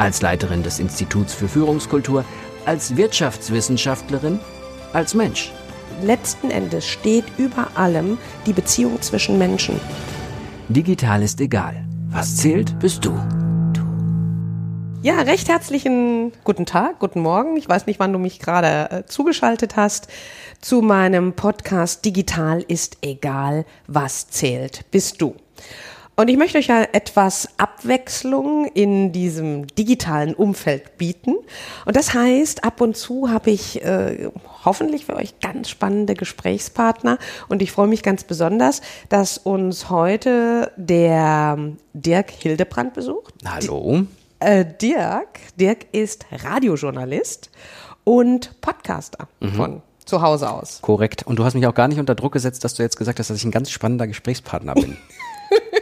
Als Leiterin des Instituts für Führungskultur, als Wirtschaftswissenschaftlerin, als Mensch. Letzten Endes steht über allem die Beziehung zwischen Menschen. Digital ist egal. Was zählt, bist du. Ja, recht herzlichen guten Tag, guten Morgen. Ich weiß nicht, wann du mich gerade äh, zugeschaltet hast zu meinem Podcast Digital ist egal, was zählt, bist du. Und ich möchte euch ja etwas Abwechslung in diesem digitalen Umfeld bieten. Und das heißt, ab und zu habe ich äh, hoffentlich für euch ganz spannende Gesprächspartner. Und ich freue mich ganz besonders, dass uns heute der Dirk Hildebrand besucht. Hallo. Äh, Dirk, Dirk ist Radiojournalist und Podcaster mhm. von zu Hause aus. Korrekt. Und du hast mich auch gar nicht unter Druck gesetzt, dass du jetzt gesagt hast, dass ich ein ganz spannender Gesprächspartner bin.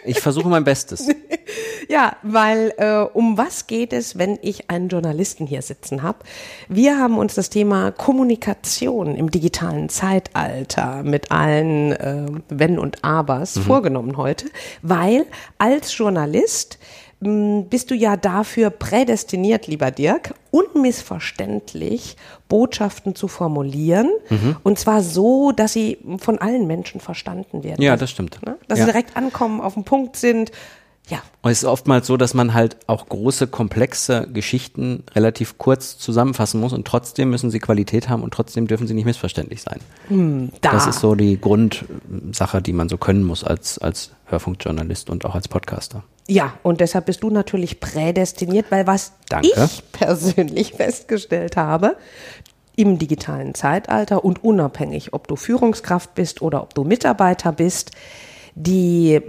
Ich versuche mein Bestes. ja, weil äh, um was geht es, wenn ich einen Journalisten hier sitzen habe? Wir haben uns das Thema Kommunikation im digitalen Zeitalter mit allen äh, Wenn und Abers mhm. vorgenommen heute, weil als Journalist bist du ja dafür prädestiniert, lieber Dirk, unmissverständlich Botschaften zu formulieren. Mhm. Und zwar so, dass sie von allen Menschen verstanden werden. Ja, das stimmt. Ne? Dass ja. sie direkt ankommen, auf den Punkt sind. Ja. Und es ist oftmals so, dass man halt auch große, komplexe Geschichten relativ kurz zusammenfassen muss und trotzdem müssen sie Qualität haben und trotzdem dürfen sie nicht missverständlich sein. Hm, da. Das ist so die Grundsache, die man so können muss als, als Hörfunkjournalist und auch als Podcaster. Ja, und deshalb bist du natürlich prädestiniert, weil was Danke. ich persönlich festgestellt habe, im digitalen Zeitalter und unabhängig, ob du Führungskraft bist oder ob du Mitarbeiter bist, die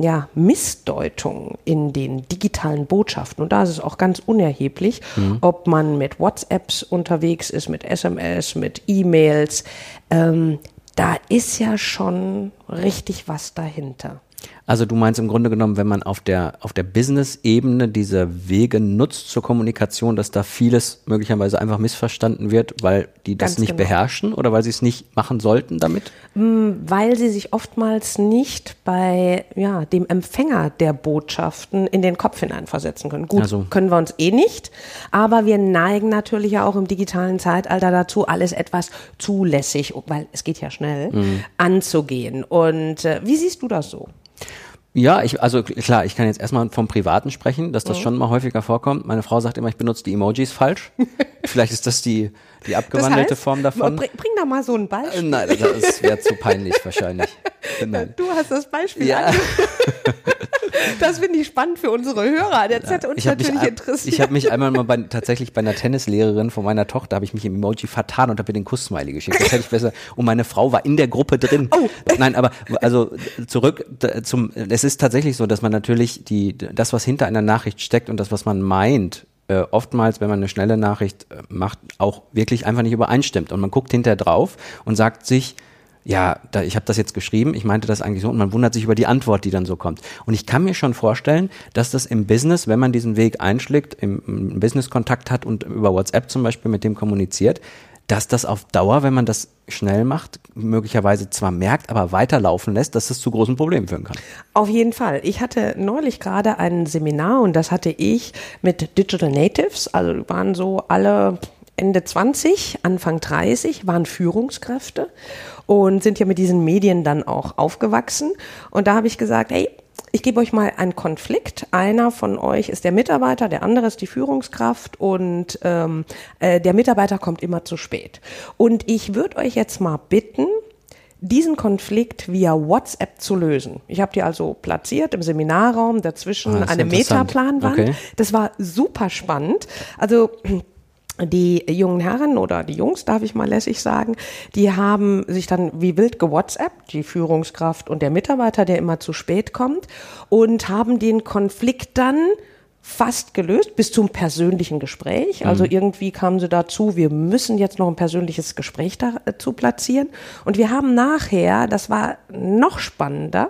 ja, Missdeutung in den digitalen Botschaften, und da ist es auch ganz unerheblich, mhm. ob man mit WhatsApps unterwegs ist, mit SMS, mit E-Mails, ähm, da ist ja schon richtig was dahinter. Also du meinst im Grunde genommen, wenn man auf der, auf der Business-Ebene diese Wege nutzt zur Kommunikation, dass da vieles möglicherweise einfach missverstanden wird, weil die das Ganz nicht genau. beherrschen oder weil sie es nicht machen sollten damit? Mm, weil sie sich oftmals nicht bei ja, dem Empfänger der Botschaften in den Kopf hineinversetzen können. Gut, also. können wir uns eh nicht, aber wir neigen natürlich ja auch im digitalen Zeitalter dazu, alles etwas zulässig, weil es geht ja schnell, mhm. anzugehen. Und äh, wie siehst du das so? Ja, ich, also klar, ich kann jetzt erstmal vom Privaten sprechen, dass das mhm. schon mal häufiger vorkommt. Meine Frau sagt immer, ich benutze die Emojis falsch. Vielleicht ist das die, die abgewandelte das heißt, Form davon. Bring, bring da mal so ein Beispiel. Äh, nein, das wäre zu peinlich wahrscheinlich. Nein. Du hast das Beispiel. Ja. Das finde ich spannend für unsere Hörer. Das hätte uns natürlich mich, interessiert. Ich habe mich einmal mal bei, tatsächlich bei einer Tennislehrerin von meiner Tochter, habe ich mich im Emoji vertan und habe ihr den Kuss-Smiley geschickt. Das hätte ich besser. Und meine Frau war in der Gruppe drin. Oh. Nein, aber also zurück zum. Es ist tatsächlich so, dass man natürlich die das, was hinter einer Nachricht steckt und das, was man meint, äh, oftmals, wenn man eine schnelle Nachricht äh, macht, auch wirklich einfach nicht übereinstimmt. Und man guckt hinterher drauf und sagt sich, ja, da, ich habe das jetzt geschrieben, ich meinte das eigentlich so und man wundert sich über die Antwort, die dann so kommt. Und ich kann mir schon vorstellen, dass das im Business, wenn man diesen Weg einschlägt, im, im Business-Kontakt hat und über WhatsApp zum Beispiel mit dem kommuniziert, dass das auf Dauer, wenn man das schnell macht, möglicherweise zwar merkt, aber weiterlaufen lässt, dass das zu großen Problemen führen kann. Auf jeden Fall. Ich hatte neulich gerade ein Seminar und das hatte ich mit Digital Natives, also waren so alle Ende 20, Anfang 30, waren Führungskräfte und sind ja mit diesen Medien dann auch aufgewachsen. Und da habe ich gesagt, hey, ich gebe euch mal einen Konflikt. Einer von euch ist der Mitarbeiter, der andere ist die Führungskraft und ähm, äh, der Mitarbeiter kommt immer zu spät. Und ich würde euch jetzt mal bitten, diesen Konflikt via WhatsApp zu lösen. Ich habe die also platziert im Seminarraum, dazwischen ah, eine Metaplanwand. Okay. Das war super spannend. Also die jungen Herren oder die Jungs, darf ich mal lässig sagen, die haben sich dann wie wild gewhatsappt, die Führungskraft und der Mitarbeiter, der immer zu spät kommt, und haben den Konflikt dann fast gelöst bis zum persönlichen Gespräch. Also irgendwie kamen sie dazu, wir müssen jetzt noch ein persönliches Gespräch dazu platzieren. Und wir haben nachher, das war noch spannender,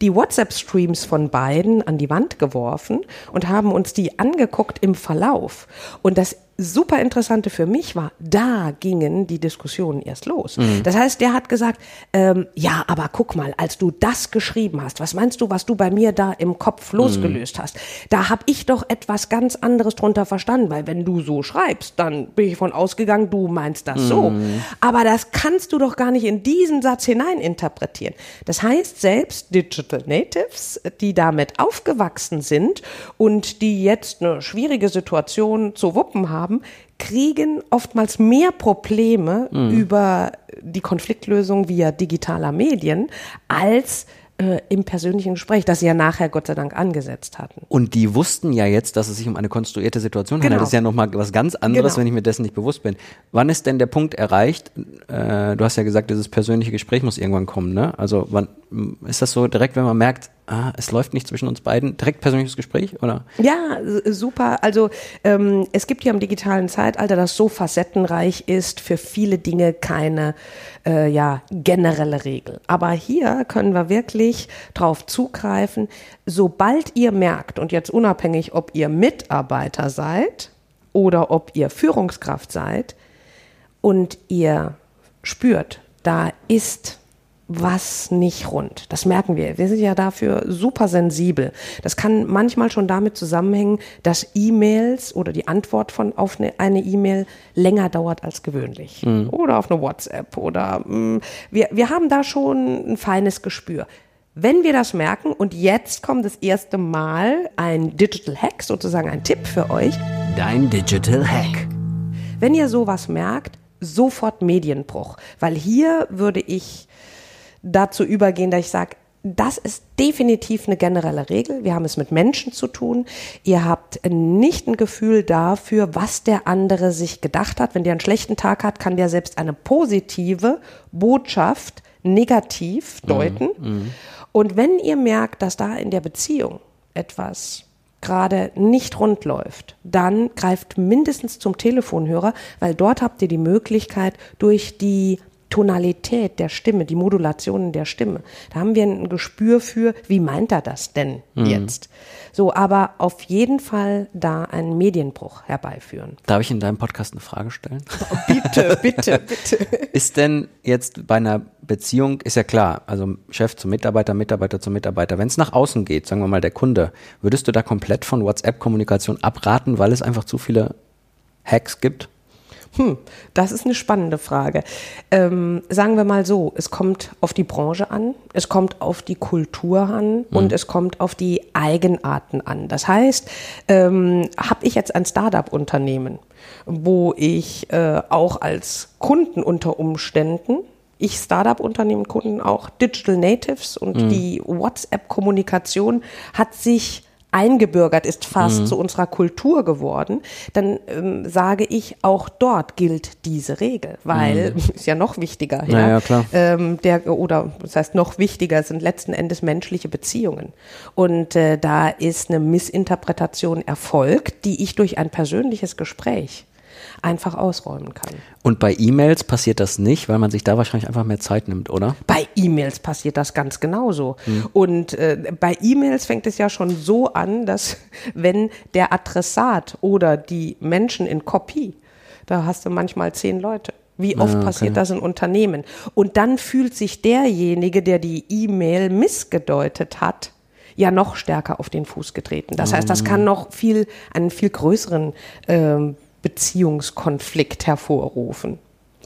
die WhatsApp-Streams von beiden an die Wand geworfen und haben uns die angeguckt im Verlauf. Und das super interessante für mich war, da gingen die Diskussionen erst los. Mhm. Das heißt, der hat gesagt, ähm, ja, aber guck mal, als du das geschrieben hast, was meinst du, was du bei mir da im Kopf losgelöst mhm. hast? Da habe ich doch etwas ganz anderes drunter verstanden, weil wenn du so schreibst, dann bin ich von ausgegangen, du meinst das mhm. so. Aber das kannst du doch gar nicht in diesen Satz hineininterpretieren. Das heißt, selbst Digital Natives, die damit aufgewachsen sind und die jetzt eine schwierige Situation zu wuppen haben, haben, kriegen oftmals mehr Probleme mhm. über die Konfliktlösung via digitaler Medien als äh, im persönlichen Gespräch, das sie ja nachher Gott sei Dank angesetzt hatten. Und die wussten ja jetzt, dass es sich um eine konstruierte Situation genau. handelt. Das ist ja nochmal was ganz anderes, genau. wenn ich mir dessen nicht bewusst bin. Wann ist denn der Punkt erreicht? Äh, du hast ja gesagt, dieses persönliche Gespräch muss irgendwann kommen, ne? Also wann ist das so direkt, wenn man merkt, ah, es läuft nicht zwischen uns beiden, direkt persönliches Gespräch, oder? Ja, super. Also ähm, es gibt ja im digitalen Zeitalter, das so facettenreich ist, für viele Dinge keine äh, ja, generelle Regel. Aber hier können wir wirklich drauf zugreifen, sobald ihr merkt, und jetzt unabhängig, ob ihr Mitarbeiter seid oder ob ihr Führungskraft seid, und ihr spürt, da ist was nicht rund. Das merken wir. Wir sind ja dafür super sensibel. Das kann manchmal schon damit zusammenhängen, dass E-Mails oder die Antwort von auf eine E-Mail länger dauert als gewöhnlich. Mhm. Oder auf eine WhatsApp oder mh, mm, wir, wir haben da schon ein feines Gespür. Wenn wir das merken und jetzt kommt das erste Mal ein Digital Hack, sozusagen ein Tipp für euch. Dein Digital Hack. Wenn ihr sowas merkt, sofort Medienbruch, weil hier würde ich dazu übergehen, dass ich sage, das ist definitiv eine generelle Regel. Wir haben es mit Menschen zu tun. Ihr habt nicht ein Gefühl dafür, was der andere sich gedacht hat. Wenn der einen schlechten Tag hat, kann der selbst eine positive Botschaft negativ mhm. deuten. Mm, Und wenn ihr merkt, dass da in der Beziehung etwas gerade nicht rund läuft, dann greift mindestens zum Telefonhörer, weil dort habt ihr die Möglichkeit, durch die Tonalität der Stimme, die Modulationen der Stimme. Da haben wir ein Gespür für, wie meint er das denn mhm. jetzt? So, aber auf jeden Fall da einen Medienbruch herbeiführen. Darf ich in deinem Podcast eine Frage stellen? Oh, bitte, bitte, bitte. Ist denn jetzt bei einer Beziehung, ist ja klar, also Chef zum Mitarbeiter, Mitarbeiter zum Mitarbeiter, wenn es nach außen geht, sagen wir mal der Kunde, würdest du da komplett von WhatsApp-Kommunikation abraten, weil es einfach zu viele Hacks gibt? Hm, das ist eine spannende Frage. Ähm, sagen wir mal so, es kommt auf die Branche an, es kommt auf die Kultur an mhm. und es kommt auf die Eigenarten an. Das heißt, ähm, habe ich jetzt ein Startup-Unternehmen, wo ich äh, auch als Kunden unter Umständen ich Startup-Unternehmen, Kunden auch Digital Natives und mhm. die WhatsApp-Kommunikation hat sich eingebürgert ist, fast mhm. zu unserer Kultur geworden, dann ähm, sage ich, auch dort gilt diese Regel, weil mhm. ist ja noch wichtiger, ja, ja klar. Ähm, der oder das heißt noch wichtiger sind letzten Endes menschliche Beziehungen und äh, da ist eine Missinterpretation erfolgt, die ich durch ein persönliches Gespräch einfach ausräumen kann. Und bei E-Mails passiert das nicht, weil man sich da wahrscheinlich einfach mehr Zeit nimmt, oder? Bei E-Mails passiert das ganz genauso. Hm. Und äh, bei E-Mails fängt es ja schon so an, dass wenn der Adressat oder die Menschen in Kopie, da hast du manchmal zehn Leute. Wie oft ah, okay. passiert das in Unternehmen? Und dann fühlt sich derjenige, der die E-Mail missgedeutet hat, ja noch stärker auf den Fuß getreten. Das heißt, das kann ah. noch viel, einen viel größeren ähm, Beziehungskonflikt hervorrufen.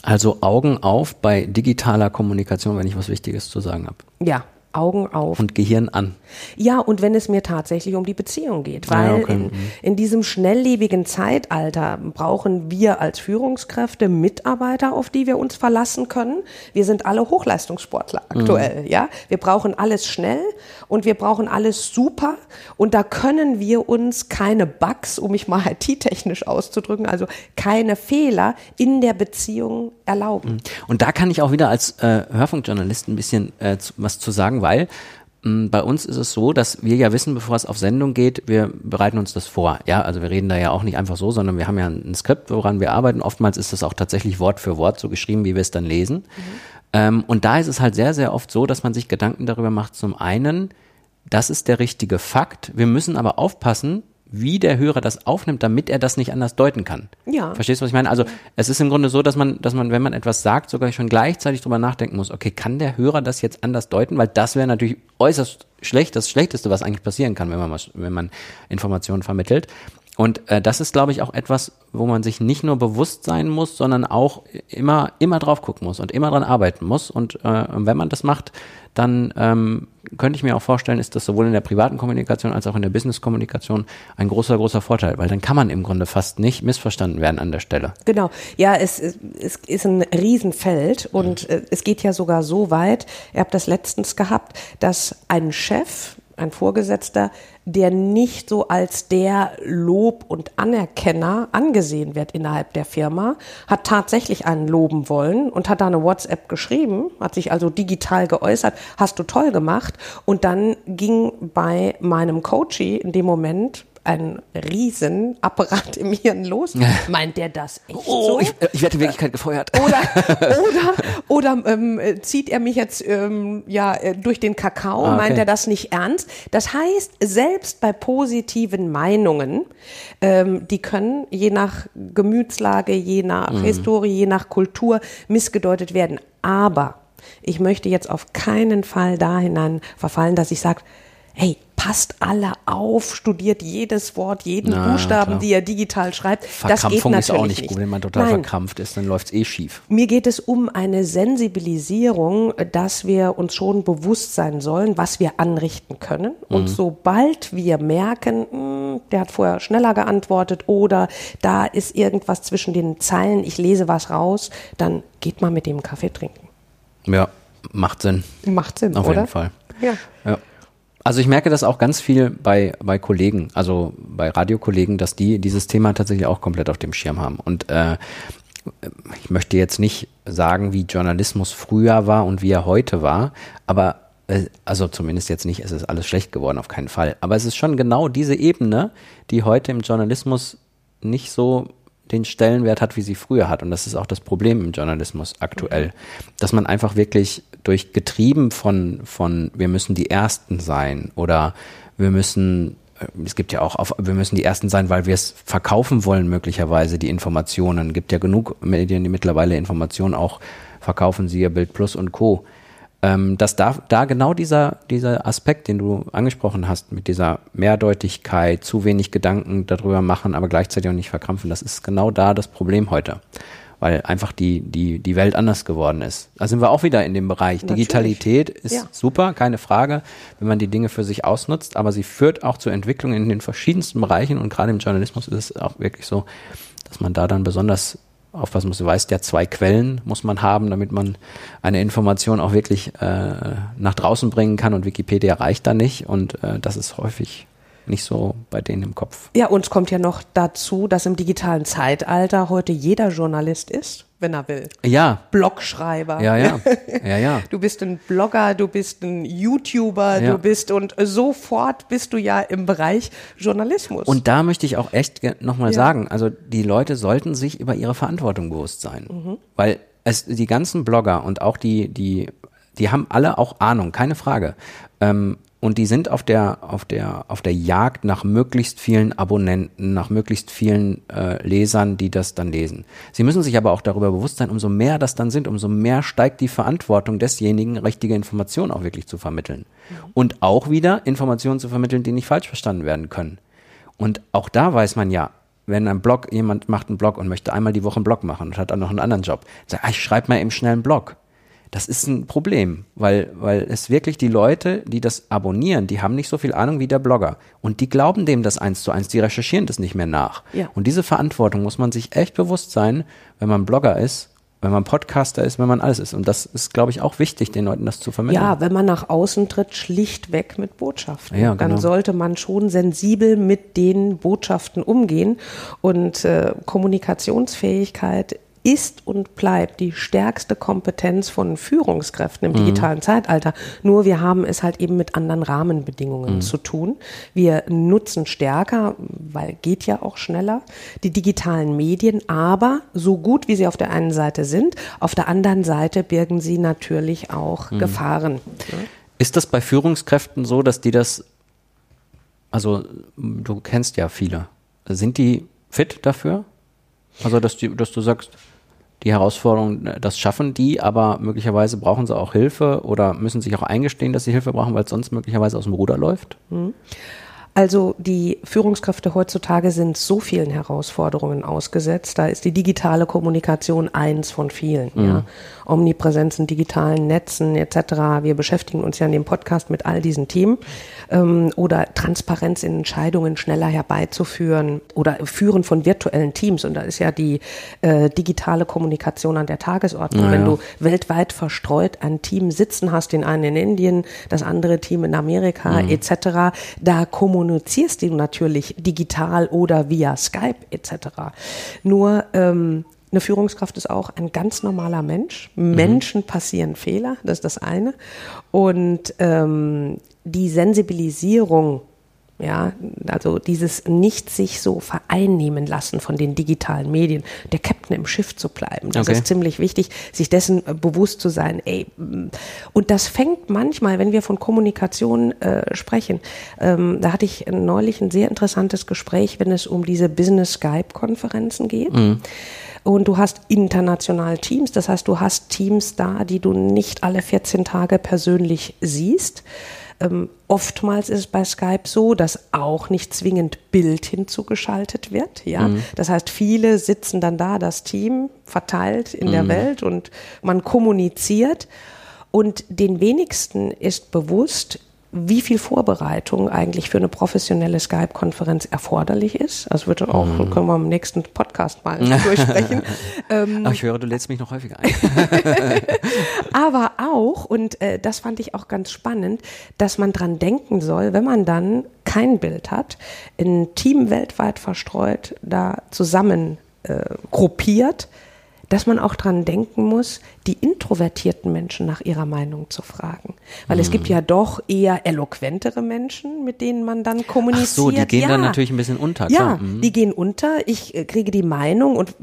Also Augen auf bei digitaler Kommunikation, wenn ich was Wichtiges zu sagen habe. Ja, Augen auf. Und Gehirn an. Ja, und wenn es mir tatsächlich um die Beziehung geht, weil ja, okay. in, mhm. in diesem schnelllebigen Zeitalter brauchen wir als Führungskräfte Mitarbeiter, auf die wir uns verlassen können. Wir sind alle Hochleistungssportler mhm. aktuell, mhm. ja. Wir brauchen alles schnell und wir brauchen alles super und da können wir uns keine Bugs, um mich mal IT-technisch auszudrücken, also keine Fehler in der Beziehung erlauben. Mhm. Und da kann ich auch wieder als äh, Hörfunkjournalist ein bisschen äh, was zu sagen, weil Mm, bei uns ist es so, dass wir ja wissen, bevor es auf Sendung geht, wir bereiten uns das vor. Ja, also wir reden da ja auch nicht einfach so, sondern wir haben ja ein Skript, woran wir arbeiten. Oftmals ist das auch tatsächlich Wort für Wort so geschrieben, wie wir es dann lesen. Mhm. Ähm, und da ist es halt sehr, sehr oft so, dass man sich Gedanken darüber macht. Zum einen, das ist der richtige Fakt. Wir müssen aber aufpassen, wie der Hörer das aufnimmt, damit er das nicht anders deuten kann. Ja. Verstehst du, was ich meine? Also es ist im Grunde so, dass man, dass man, wenn man etwas sagt, sogar schon gleichzeitig drüber nachdenken muss, okay, kann der Hörer das jetzt anders deuten? Weil das wäre natürlich äußerst schlecht, das Schlechteste, was eigentlich passieren kann, wenn man, wenn man Informationen vermittelt. Und äh, das ist, glaube ich, auch etwas, wo man sich nicht nur bewusst sein muss, sondern auch immer, immer drauf gucken muss und immer dran arbeiten muss. Und äh, wenn man das macht, dann ähm, könnte ich mir auch vorstellen, ist das sowohl in der privaten Kommunikation als auch in der Business-Kommunikation ein großer, großer Vorteil, weil dann kann man im Grunde fast nicht missverstanden werden an der Stelle. Genau. Ja, es, es ist ein Riesenfeld und mhm. es geht ja sogar so weit, ihr habt das letztens gehabt, dass ein Chef, ein Vorgesetzter, der nicht so als der Lob- und Anerkenner angesehen wird innerhalb der Firma, hat tatsächlich einen loben wollen und hat da eine WhatsApp geschrieben, hat sich also digital geäußert, hast du toll gemacht. Und dann ging bei meinem Coachie in dem Moment ein Riesenapparat im Hirn los. Meint der das echt oh, so? Ich, ich werde in Wirklichkeit gefeuert. Oder, oder, oder ähm, zieht er mich jetzt ähm, ja äh, durch den Kakao? Ah, okay. Meint er das nicht ernst? Das heißt, selbst bei positiven Meinungen, ähm, die können je nach Gemütslage, je nach mhm. Historie, je nach Kultur missgedeutet werden. Aber ich möchte jetzt auf keinen Fall da hinein verfallen, dass ich sage, hey, passt alle auf, studiert jedes Wort, jeden Na, Buchstaben, klar. die er digital schreibt. Das geht natürlich ist auch nicht, nicht. gut, wenn man total Nein. verkrampft ist, dann läuft es eh schief. Mir geht es um eine Sensibilisierung, dass wir uns schon bewusst sein sollen, was wir anrichten können. Mhm. Und sobald wir merken, mh, hm, der hat vorher schneller geantwortet oder da ist irgendwas zwischen den Zeilen, ich lese was raus, dann geht mal mit dem Kaffee trinken. Ja, macht Sinn. Macht Sinn, Auf oder? jeden Fall. Ja. ja. Also ich merke das auch ganz viel bei, bei Kollegen, also bei Radiokollegen, dass die dieses Thema tatsächlich auch komplett auf dem Schirm haben. Und äh, ich möchte jetzt nicht sagen, wie Journalismus früher war und wie er heute war, aber äh, also zumindest jetzt nicht, es ist alles schlecht geworden, auf keinen Fall. Aber es ist schon genau diese Ebene, die heute im Journalismus nicht so den Stellenwert hat, wie sie früher hat. Und das ist auch das Problem im Journalismus aktuell, dass man einfach wirklich durch getrieben von, von wir müssen die Ersten sein oder wir müssen es gibt ja auch, auf, wir müssen die Ersten sein, weil wir es verkaufen wollen, möglicherweise die Informationen. Gibt ja genug Medien, die mittlerweile Informationen auch verkaufen, siehe Bild Plus und Co ähm, dass da, da genau dieser, dieser Aspekt, den du angesprochen hast, mit dieser Mehrdeutigkeit, zu wenig Gedanken darüber machen, aber gleichzeitig auch nicht verkrampfen, das ist genau da das Problem heute. Weil einfach die, die, die Welt anders geworden ist. Da sind wir auch wieder in dem Bereich. Natürlich. Digitalität ist ja. super, keine Frage, wenn man die Dinge für sich ausnutzt, aber sie führt auch zur Entwicklung in den verschiedensten Bereichen und gerade im Journalismus ist es auch wirklich so, dass man da dann besonders aufpassen muss. Du weißt ja, zwei Quellen muss man haben, damit man eine Information auch wirklich äh, nach draußen bringen kann und Wikipedia reicht da nicht und äh, das ist häufig nicht so bei denen im Kopf. Ja, uns kommt ja noch dazu, dass im digitalen Zeitalter heute jeder Journalist ist wenn er will. Ja. Blogschreiber. Ja, ja. Ja, ja. Du bist ein Blogger, du bist ein YouTuber, ja. du bist und sofort bist du ja im Bereich Journalismus. Und da möchte ich auch echt nochmal ja. sagen, also die Leute sollten sich über ihre Verantwortung bewusst sein. Mhm. Weil es die ganzen Blogger und auch die, die, die haben alle auch Ahnung, keine Frage. Ähm, und die sind auf der, auf der, auf der Jagd nach möglichst vielen Abonnenten, nach möglichst vielen äh, Lesern, die das dann lesen. Sie müssen sich aber auch darüber bewusst sein, umso mehr das dann sind, umso mehr steigt die Verantwortung desjenigen, richtige Informationen auch wirklich zu vermitteln. Mhm. Und auch wieder Informationen zu vermitteln, die nicht falsch verstanden werden können. Und auch da weiß man ja, wenn ein Blog, jemand macht einen Blog und möchte einmal die Woche einen Blog machen und hat dann noch einen anderen Job, sagt, ah, ich schreibe mal eben schnell einen Blog das ist ein Problem, weil, weil es wirklich die Leute, die das abonnieren, die haben nicht so viel Ahnung wie der Blogger. Und die glauben dem das eins zu eins, die recherchieren das nicht mehr nach. Ja. Und diese Verantwortung muss man sich echt bewusst sein, wenn man Blogger ist, wenn man Podcaster ist, wenn man alles ist. Und das ist, glaube ich, auch wichtig, den Leuten das zu vermitteln. Ja, wenn man nach außen tritt, schlichtweg mit Botschaften. Ja, genau. Dann sollte man schon sensibel mit den Botschaften umgehen. Und äh, Kommunikationsfähigkeit ist und bleibt die stärkste Kompetenz von Führungskräften im digitalen mhm. Zeitalter. Nur wir haben es halt eben mit anderen Rahmenbedingungen mhm. zu tun. Wir nutzen stärker, weil geht ja auch schneller, die digitalen Medien, aber so gut wie sie auf der einen Seite sind, auf der anderen Seite birgen sie natürlich auch mhm. Gefahren. Ist das bei Führungskräften so, dass die das, also du kennst ja viele, sind die fit dafür? Also, dass, die, dass du sagst, die Herausforderung, das schaffen die, aber möglicherweise brauchen sie auch Hilfe oder müssen sich auch eingestehen, dass sie Hilfe brauchen, weil es sonst möglicherweise aus dem Ruder läuft? Mhm. Also die Führungskräfte heutzutage sind so vielen Herausforderungen ausgesetzt. Da ist die digitale Kommunikation eins von vielen. Mhm. Ja. Omnipräsenz in digitalen Netzen etc. Wir beschäftigen uns ja in dem Podcast mit all diesen Themen. Ähm, oder Transparenz in Entscheidungen schneller herbeizuführen oder Führen von virtuellen Teams. Und da ist ja die äh, digitale Kommunikation an der Tagesordnung. Ja, Wenn du weltweit verstreut ein Team sitzen hast, den einen in Indien, das andere Team in Amerika mhm. etc., da kommunizieren kommunizierst du natürlich digital oder via Skype etc. Nur ähm, eine Führungskraft ist auch ein ganz normaler Mensch. Mhm. Menschen passieren Fehler, das ist das eine. Und ähm, die Sensibilisierung ja, also dieses nicht sich so vereinnehmen lassen von den digitalen Medien, der Captain im Schiff zu bleiben. Das okay. ist ziemlich wichtig, sich dessen äh, bewusst zu sein. Ey, mm. und das fängt manchmal, wenn wir von Kommunikation äh, sprechen. Ähm, da hatte ich neulich ein sehr interessantes Gespräch, wenn es um diese Business Skype-Konferenzen geht. Mhm. Und du hast international Teams, das heißt, du hast Teams da, die du nicht alle 14 Tage persönlich siehst. Ähm, oftmals ist es bei Skype so, dass auch nicht zwingend Bild hinzugeschaltet wird. Ja, mhm. das heißt, viele sitzen dann da, das Team verteilt in mhm. der Welt und man kommuniziert. Und den wenigsten ist bewusst, wie viel Vorbereitung eigentlich für eine professionelle Skype-Konferenz erforderlich ist. Das wird auch, mhm. können wir im nächsten Podcast mal durchsprechen. ähm, Ach, ich höre, du lädst mich noch häufiger ein. Aber auch, und äh, das fand ich auch ganz spannend, dass man dran denken soll, wenn man dann kein Bild hat, ein Team weltweit verstreut, da zusammen äh, gruppiert, dass man auch dran denken muss, die introvertierten Menschen nach ihrer Meinung zu fragen. Weil mhm. es gibt ja doch eher eloquentere Menschen, mit denen man dann kommuniziert. Ach so, die gehen ja. dann natürlich ein bisschen unter. Ja, mhm. die gehen unter. Ich äh, kriege die Meinung und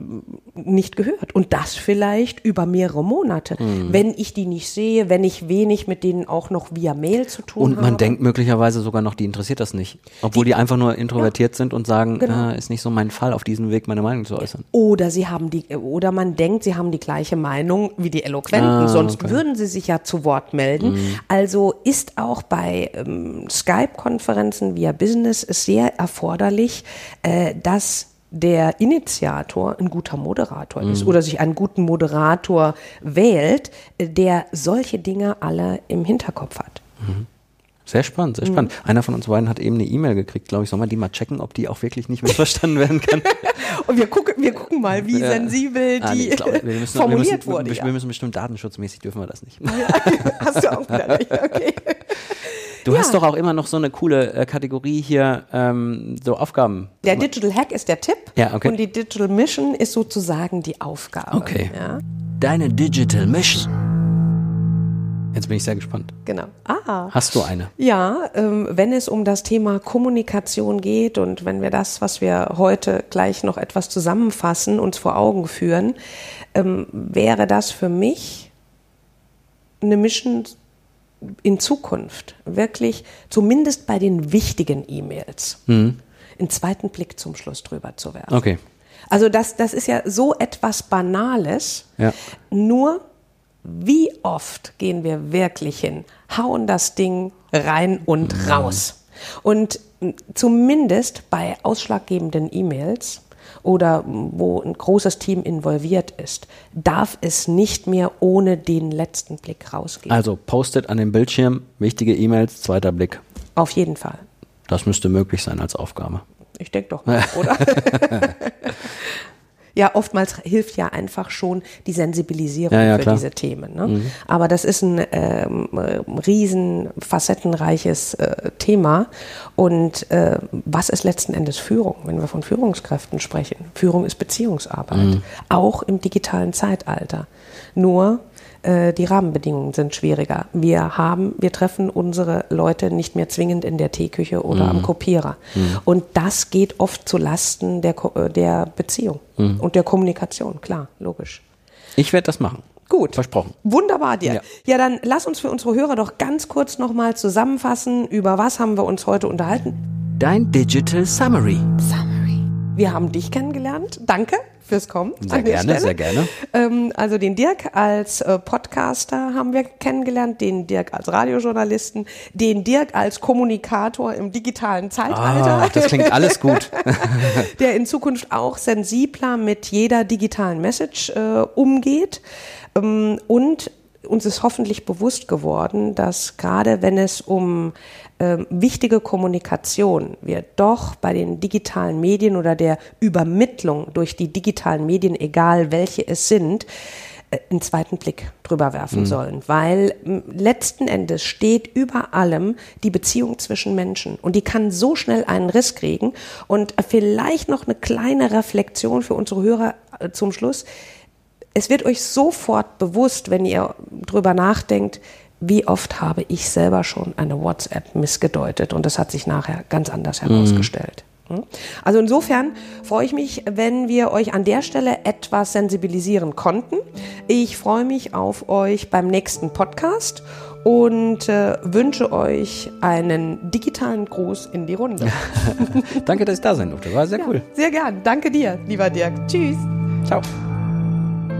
nicht gehört. Und das vielleicht über mehrere Monate. Mhm. Wenn ich die nicht sehe, wenn ich wenig mit denen auch noch via Mail zu tun habe. Und man habe. denkt möglicherweise sogar noch, die interessiert das nicht. Obwohl die, die einfach nur introvertiert ja, sind und sagen, genau. äh, ist nicht so mein Fall, auf diesem Weg meine Meinung zu äußern. Oder sie haben die, oder man denkt, sie haben die gleiche Meinung wie die Eloquenten, ah, sonst okay. würden sie sich ja zu Wort melden. Mhm. Also ist auch bei ähm, Skype-Konferenzen via Business sehr erforderlich, äh, dass der Initiator ein guter Moderator mhm. ist oder sich einen guten Moderator wählt, äh, der solche Dinge alle im Hinterkopf hat. Mhm. Sehr spannend, sehr spannend. Mhm. Einer von uns beiden hat eben eine E-Mail gekriegt, glaube ich. Soll man die mal checken, ob die auch wirklich nicht missverstanden werden kann? Und wir gucken, wir gucken mal, wie ja. sensibel ah, die nee, glaub, wir müssen, formuliert wir müssen, wurde. Wir, ja. wir müssen bestimmt datenschutzmäßig dürfen wir das nicht. Hast du auch wieder nicht, okay. Du ja. hast doch auch immer noch so eine coole äh, Kategorie hier, ähm, so Aufgaben. Der Digital Hack ist der Tipp ja, okay. und die Digital Mission ist sozusagen die Aufgabe. Okay. Ja. Deine Digital Mission. Jetzt bin ich sehr gespannt. Genau. Ah. Hast du eine? Ja, ähm, wenn es um das Thema Kommunikation geht und wenn wir das, was wir heute gleich noch etwas zusammenfassen, uns vor Augen führen, ähm, wäre das für mich eine Mission in Zukunft wirklich, zumindest bei den wichtigen E-Mails, mhm. einen zweiten Blick zum Schluss drüber zu werfen. Okay. Also das, das ist ja so etwas Banales, ja. nur wie oft gehen wir wirklich hin, hauen das Ding rein und mhm. raus. Und zumindest bei ausschlaggebenden E-Mails oder wo ein großes Team involviert ist, darf es nicht mehr ohne den letzten Blick rausgehen. Also postet an dem Bildschirm wichtige E-Mails, zweiter Blick. Auf jeden Fall. Das müsste möglich sein als Aufgabe. Ich denke doch, mal, oder? Ja, oftmals hilft ja einfach schon die Sensibilisierung Ja, ja, für klar. diese Themen. Ne? Aber das ist ein ähm, äh, riesen facettenreiches äh, Thema. Und äh, was ist letzten Endes Führung, wenn wir von Führungskräften sprechen? Führung ist Beziehungsarbeit, auch im digitalen Zeitalter. Nur äh, die Rahmenbedingungen sind schwieriger. Wir haben, wir treffen unsere Leute nicht mehr zwingend in der Teeküche oder am Kopierer. Und das geht oft zu Lasten der, Ko- äh, der Beziehung und der Kommunikation, klar, logisch. Ich werde das machen. Gut. Versprochen. Wunderbar dir. Ja. Ja. dann lass uns für unsere Hörer doch ganz kurz nochmal zusammenfassen, über was haben wir uns heute unterhalten. Dein Digital Summary. Wir haben dich kennengelernt. Danke fürs Kommen. Sehr gerne, sehr gerne. Ähm, also den Dirk als äh, Podcaster haben wir kennengelernt, den Dirk als Radiojournalisten, den Dirk als Kommunikator im digitalen Zeitalter, Ah, das klingt alles gut. der in Zukunft auch sensibler mit jeder digitalen Message äh, umgeht. Ähm, und uns ist hoffentlich bewusst geworden, dass gerade wenn es um ähm, wichtige Kommunikation wir doch bei den digitalen Medien oder der Übermittlung durch die digitalen Medien, egal welche es sind, äh, einen zweiten Blick drüber werfen sollen, weil m, letzten Endes steht über allem die Beziehung zwischen Menschen und die kann so schnell einen Riss kriegen. Und äh, vielleicht noch eine kleine Reflexion für unsere Hörer äh, zum Schluss. Es wird euch sofort bewusst, wenn ihr drüber nachdenkt, wie oft habe ich selber schon eine WhatsApp missgedeutet und das hat sich nachher ganz anders herausgestellt. Hm? Also insofern freue ich mich, wenn wir euch an der Stelle etwas sensibilisieren konnten. Ich freue mich auf euch beim nächsten Podcast und äh, wünsche euch einen digitalen Gruß in die Runde. Danke, dass ich da sein durfte. War sehr cool. Sehr gern. Danke dir, lieber Dirk. Tschüss. Ciao.